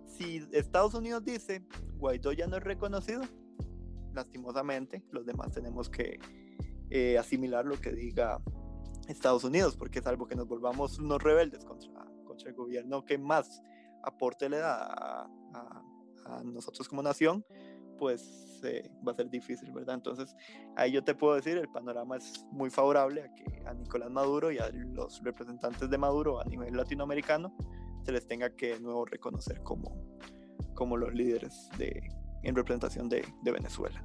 si Estados Unidos dice Guaidó ya no es reconocido, lastimosamente los demás tenemos que eh, asimilar lo que diga Estados Unidos, porque salvo que nos volvamos unos rebeldes contra, contra el gobierno que más aporte le da a, a, nosotros como nación, pues eh, va a ser difícil, ¿verdad? Entonces, ahí yo te puedo decir, el panorama es muy favorable a que a Nicolás Maduro y a los representantes de Maduro a nivel latinoamericano se les tenga que de nuevo reconocer como, como los líderes de, en representación de, de Venezuela.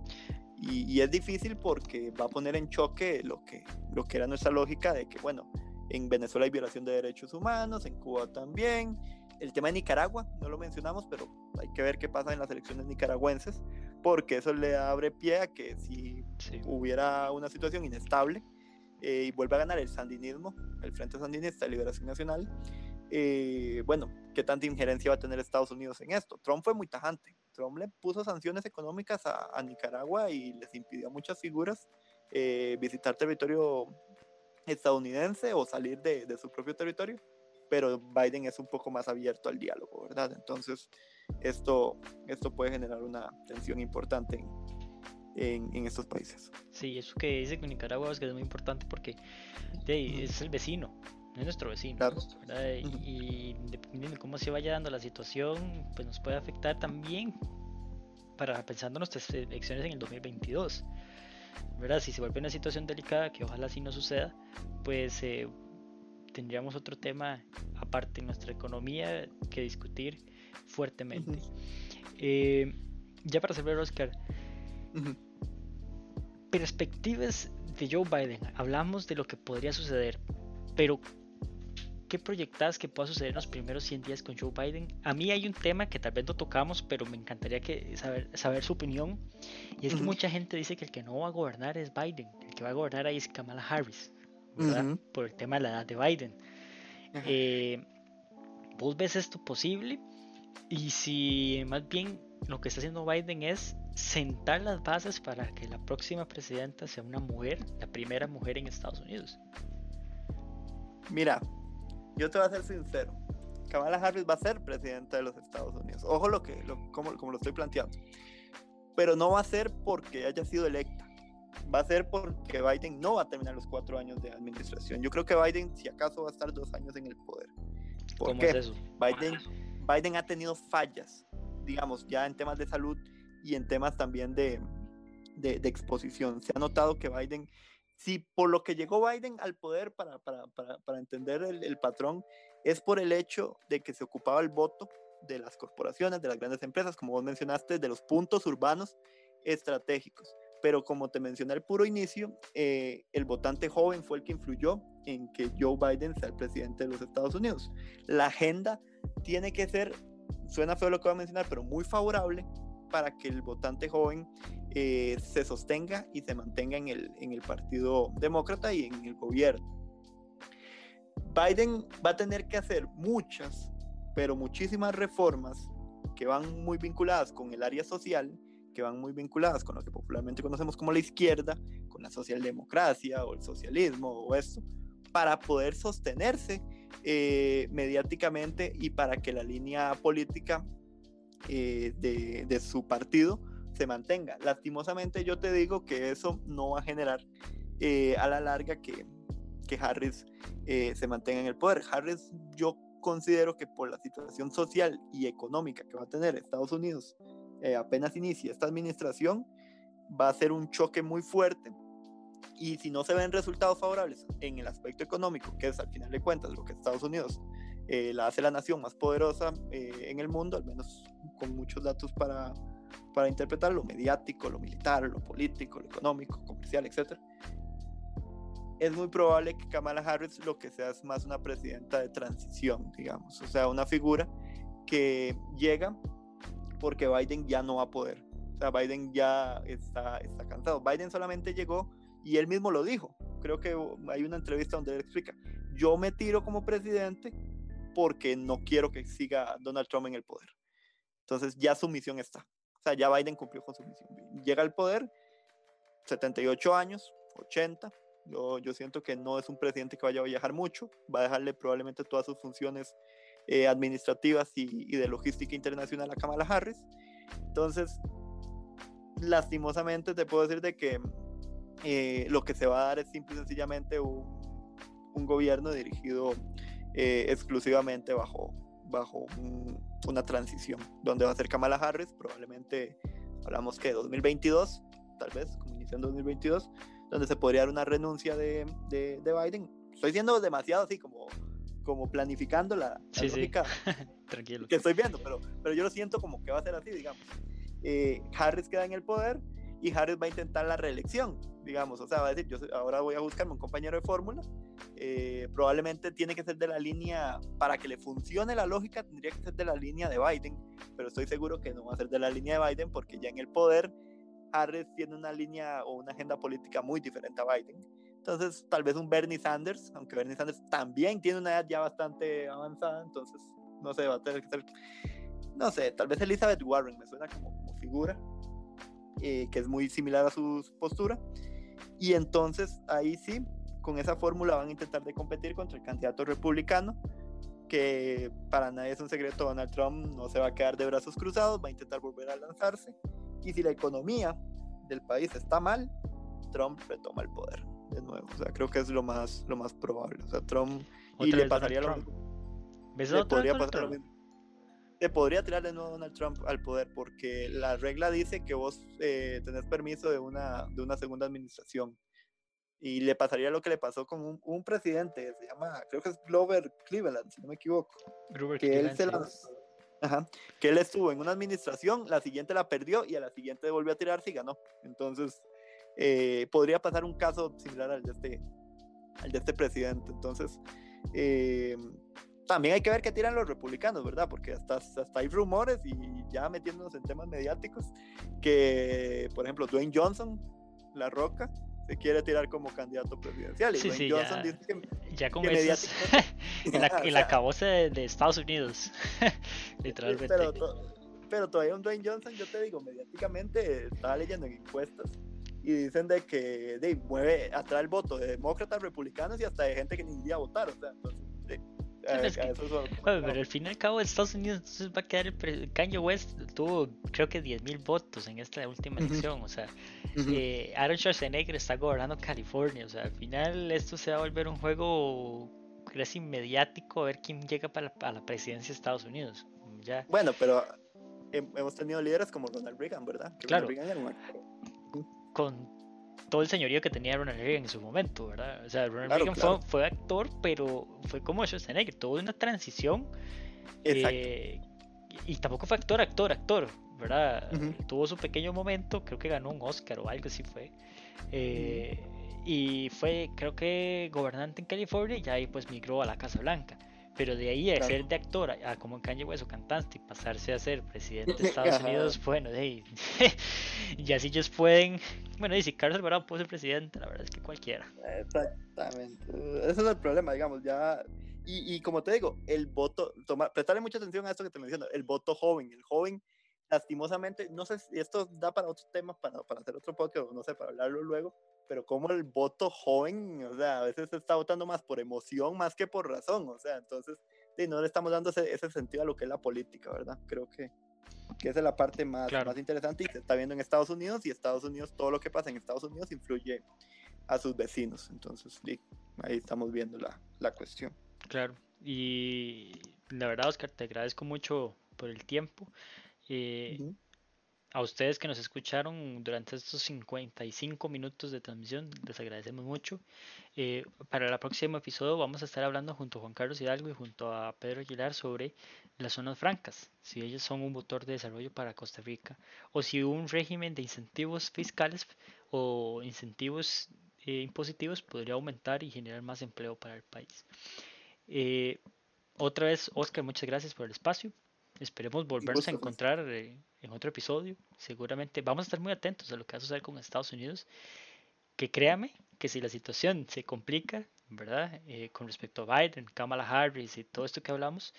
Y, y, es difícil porque va a poner en choque lo que, lo que era nuestra lógica de que, bueno, en Venezuela hay violación de derechos humanos, en Cuba también, el tema de Nicaragua, no lo mencionamos, pero hay que ver qué pasa en las elecciones nicaragüenses, porque eso le abre pie a que si hubiera una situación inestable eh, y vuelve a ganar el sandinismo, el Frente Sandinista de Liberación Nacional, eh, bueno, ¿qué tanta injerencia va a tener Estados Unidos en esto? Trump fue muy tajante. Trump le puso sanciones económicas a, Nicaragua y les impidió a muchas figuras eh, visitar territorio estadounidense o salir de, de su propio territorio pero Biden es un poco más abierto al diálogo, ¿verdad? Entonces, esto, esto puede generar una tensión importante en, en, estos países. Sí, eso que dice con Nicaragua es que es muy importante porque es el vecino, es nuestro vecino. Claro. Y, dependiendo de cómo se vaya dando la situación, pues nos puede afectar también para pensando en nuestras elecciones en el 2022. ¿verdad? Si se vuelve una situación delicada, que ojalá así no suceda, pues eh, tendríamos otro tema aparte nuestra economía que discutir fuertemente. Eh, ya para cerrar, Oscar, perspectivas de Joe Biden. Hablamos de lo que podría suceder, pero ¿qué proyectas que pueda suceder en los primeros 100 días con Joe Biden? A mí hay un tema que tal vez no tocamos, pero me encantaría que saber, saber su opinión. Y es que mucha gente dice que el que no va a gobernar es Biden, el que va a gobernar ahí es Kamala Harris por el tema de la edad de Biden. Eh, ¿Vos ves esto posible? Y si más bien lo que está haciendo Biden es sentar las bases para que la próxima presidenta sea una mujer, la primera mujer en Estados Unidos. Mira, yo te voy a ser sincero. Kamala Harris va a ser presidenta de los Estados Unidos. Ojo lo que, como, como lo estoy planteando. Pero no va a ser porque haya sido electa va a ser porque Biden no va a terminar los cuatro años de administración. Yo creo que Biden, si acaso, va a estar dos años en el poder. ¿Por qué? eso? Biden, Biden ha tenido fallas, digamos, ya en temas de salud y en temas también de, de, exposición. Se ha notado que Biden, si por lo que llegó Biden al poder, para, para, para, para entender el, el patrón, es por el hecho de que se ocupaba el voto de las corporaciones, de las grandes empresas, como vos mencionaste, de los puntos urbanos estratégicos pero como te mencioné al puro inicio, eh, el votante joven fue el que influyó en que Joe Biden sea el presidente de los Estados Unidos. La agenda tiene que ser, suena feo lo que voy a mencionar, pero muy favorable para que el votante joven eh, se sostenga y se mantenga en el, en el Partido Demócrata y en el gobierno. Biden va a tener que hacer muchas, pero muchísimas reformas que van muy vinculadas con el área social que van muy vinculadas con lo que popularmente conocemos como la izquierda, con la socialdemocracia o el socialismo o esto, para poder sostenerse eh, mediáticamente y para que la línea política eh, de, de, su partido se mantenga. Lastimosamente yo te digo que eso no va a generar eh, a la larga que, que Harris se mantenga en el poder. Harris yo considero que por la situación social y económica que va a tener Estados Unidos apenas inicia esta administración, va a ser un choque muy fuerte y si no se ven resultados favorables en el aspecto económico, que es al final de cuentas lo que Estados Unidos eh, la hace la nación más poderosa eh, en el mundo, al menos con muchos datos para, para interpretar lo mediático, lo militar, lo político, lo económico, comercial, etc. Es muy probable que Kamala Harris lo que sea es más una presidenta de transición, digamos, o sea, una figura que llega porque Biden ya no va a poder. O sea, Biden ya está, está cansado. Biden solamente llegó y él mismo lo dijo. Creo que hay una entrevista donde él explica, yo me tiro como presidente porque no quiero que siga Donald Trump en el poder. Entonces ya su misión está. O sea, ya Biden cumplió con su misión. Llega al poder, 78 años, 80. Yo, yo siento que no es un presidente que vaya a viajar mucho. Va a dejarle probablemente todas sus funciones eh, administrativas y, de logística internacional a Kamala Harris. Entonces, lastimosamente te puedo decir de que eh, lo que se va a dar es simple y sencillamente un, gobierno dirigido eh, exclusivamente bajo, bajo una transición, donde va a ser Kamala Harris, probablemente hablamos que 2022, tal vez, como iniciando 2022, donde se podría dar una renuncia de, de, Biden. Estoy siendo demasiado así como, como planificando la, lógica Tranquilo. que estoy viendo, pero, pero yo lo siento como que va a ser así, digamos. Eh, Harris queda en el poder y Harris va a intentar la reelección digamos, o sea, va a decir, yo ahora voy a buscarme un compañero de fórmula, eh, probablemente tiene que ser de la línea, para que le funcione la lógica, tendría que ser de la línea de Biden, pero estoy seguro que no va a ser de la línea de Biden porque ya en el poder Harris tiene una línea o una agenda política muy diferente a Biden. Entonces, tal vez un Bernie Sanders, aunque Bernie Sanders también tiene una edad ya bastante avanzada, entonces, no sé, va a tener que ser, no sé, tal vez Elizabeth Warren me suena como, como figura, eh, que es muy similar a su postura. Y entonces ahí sí, con esa fórmula van a intentar de competir contra el candidato republicano, que para nadie es un secreto, Donald Trump no se va a quedar de brazos cruzados, va a intentar volver a lanzarse. Y si la economía del país está mal, Trump retoma el poder de nuevo. O sea, creo que es lo más, lo más probable. O sea, Trump... Y le pasaría lo mismo. Le podría pasar lo mismo te podría tirar de nuevo Donald Trump al poder porque la regla dice que vos eh, tenés permiso de una, de una segunda administración. Y le pasaría lo que le pasó con un, un presidente, se llama, creo que es Glover Cleveland, si no me equivoco. que él Ajá, que él estuvo en una administración, la siguiente la perdió y a la siguiente volvió a tirarse y ganó. Entonces, eh, podría pasar un caso similar al de este, al de este presidente. Entonces, eh, también hay que ver qué tiran los republicanos, ¿verdad? Porque hasta, hasta hay rumores y ya metiéndonos en temas mediáticos que, por ejemplo, Dwayne Johnson, La Roca, se quiere tirar como candidato presidencial. Y Dwayne Johnson ya, dice que, ya con que en, la, en la de, Estados Unidos, literalmente. Pero, todavía un Dwayne Johnson, yo te digo, mediáticamente estaba leyendo en encuestas y dicen de que de, mueve, atrae el voto de demócratas, republicanos y hasta de gente que ni iría a votar. O sea, entonces, pero al fin y al cabo Estados Unidos va a quedar el Kanye West tuvo creo que 10.000 votos en esta última elección, o sea, eh, Aaron Schwarzenegger está gobernando California, o sea, al final esto se va a volver un juego casi mediático a ver quién llega para la, la presidencia de Estados Unidos. Ya. Bueno, pero hemos tenido líderes como Ronald Reagan, ¿verdad? claro. Con todo el señorío que tenía Ronald Reagan en su momento, ¿verdad? O sea, Ronald Reagan Fue, actor, pero fue como Schwarzenegger, tuvo una transición. Eh, y tampoco fue actor, actor, actor, ¿verdad? Tuvo su pequeño momento, creo que ganó un Oscar o algo así fue. Eh, y fue, creo que, gobernante en California y ahí pues migró a la Casa Blanca. Pero de ahí a ser de actor, a, como en Kanye West o cantante, y pasarse a ser presidente de Estados Unidos, bueno, ahí, y así ellos pueden, bueno, y si Carlos Alvarado puede ser presidente, la verdad es que cualquiera. Exactamente, ese es el problema, digamos, ya, y, y como te digo, el voto, toma, prestarle mucha atención a esto que te menciono, el voto joven, el joven lastimosamente, no sé si esto da para otro tema, para, para hacer otro podcast, no sé, para hablarlo luego, pero como el voto joven, o sea, a veces se está votando más por emoción más que por razón, o sea, entonces sí, no le estamos dando ese, ese, sentido a lo que es la política, ¿verdad? Creo que, que esa es la parte más, más interesante y se está viendo en Estados Unidos y Estados Unidos, todo lo que pasa en Estados Unidos influye a sus vecinos, entonces sí, ahí estamos viendo la, la cuestión. Claro, y la verdad, Oscar, te agradezco mucho por el tiempo. Eh, a ustedes que nos escucharon durante estos 55 minutos de transmisión, les agradecemos mucho. Eh, para el próximo episodio vamos a estar hablando junto a Juan Carlos Hidalgo y junto a Pedro Aguilar sobre las zonas francas, si ellos son un motor de desarrollo para Costa Rica o si un régimen de incentivos fiscales o incentivos eh, impositivos podría aumentar y generar más empleo para el país. Eh, otra vez, Oscar, muchas gracias por el espacio. Esperemos volvernos a encontrar eh, en otro episodio. Seguramente vamos a estar muy atentos a lo que va a suceder con Estados Unidos. Que créame que si la situación se complica, ¿verdad? Eh, con respecto a Biden, Kamala Harris y todo esto que hablamos,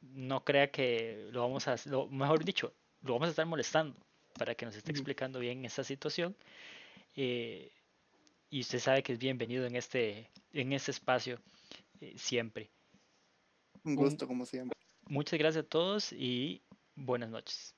no crea que lo vamos a, lo, mejor dicho, lo vamos a estar molestando para que nos esté explicando bien esta situación. Eh, y usted sabe que es bienvenido en este, en este espacio siempre. Un gusto, como siempre. Muchas gracias a todos y buenas noches.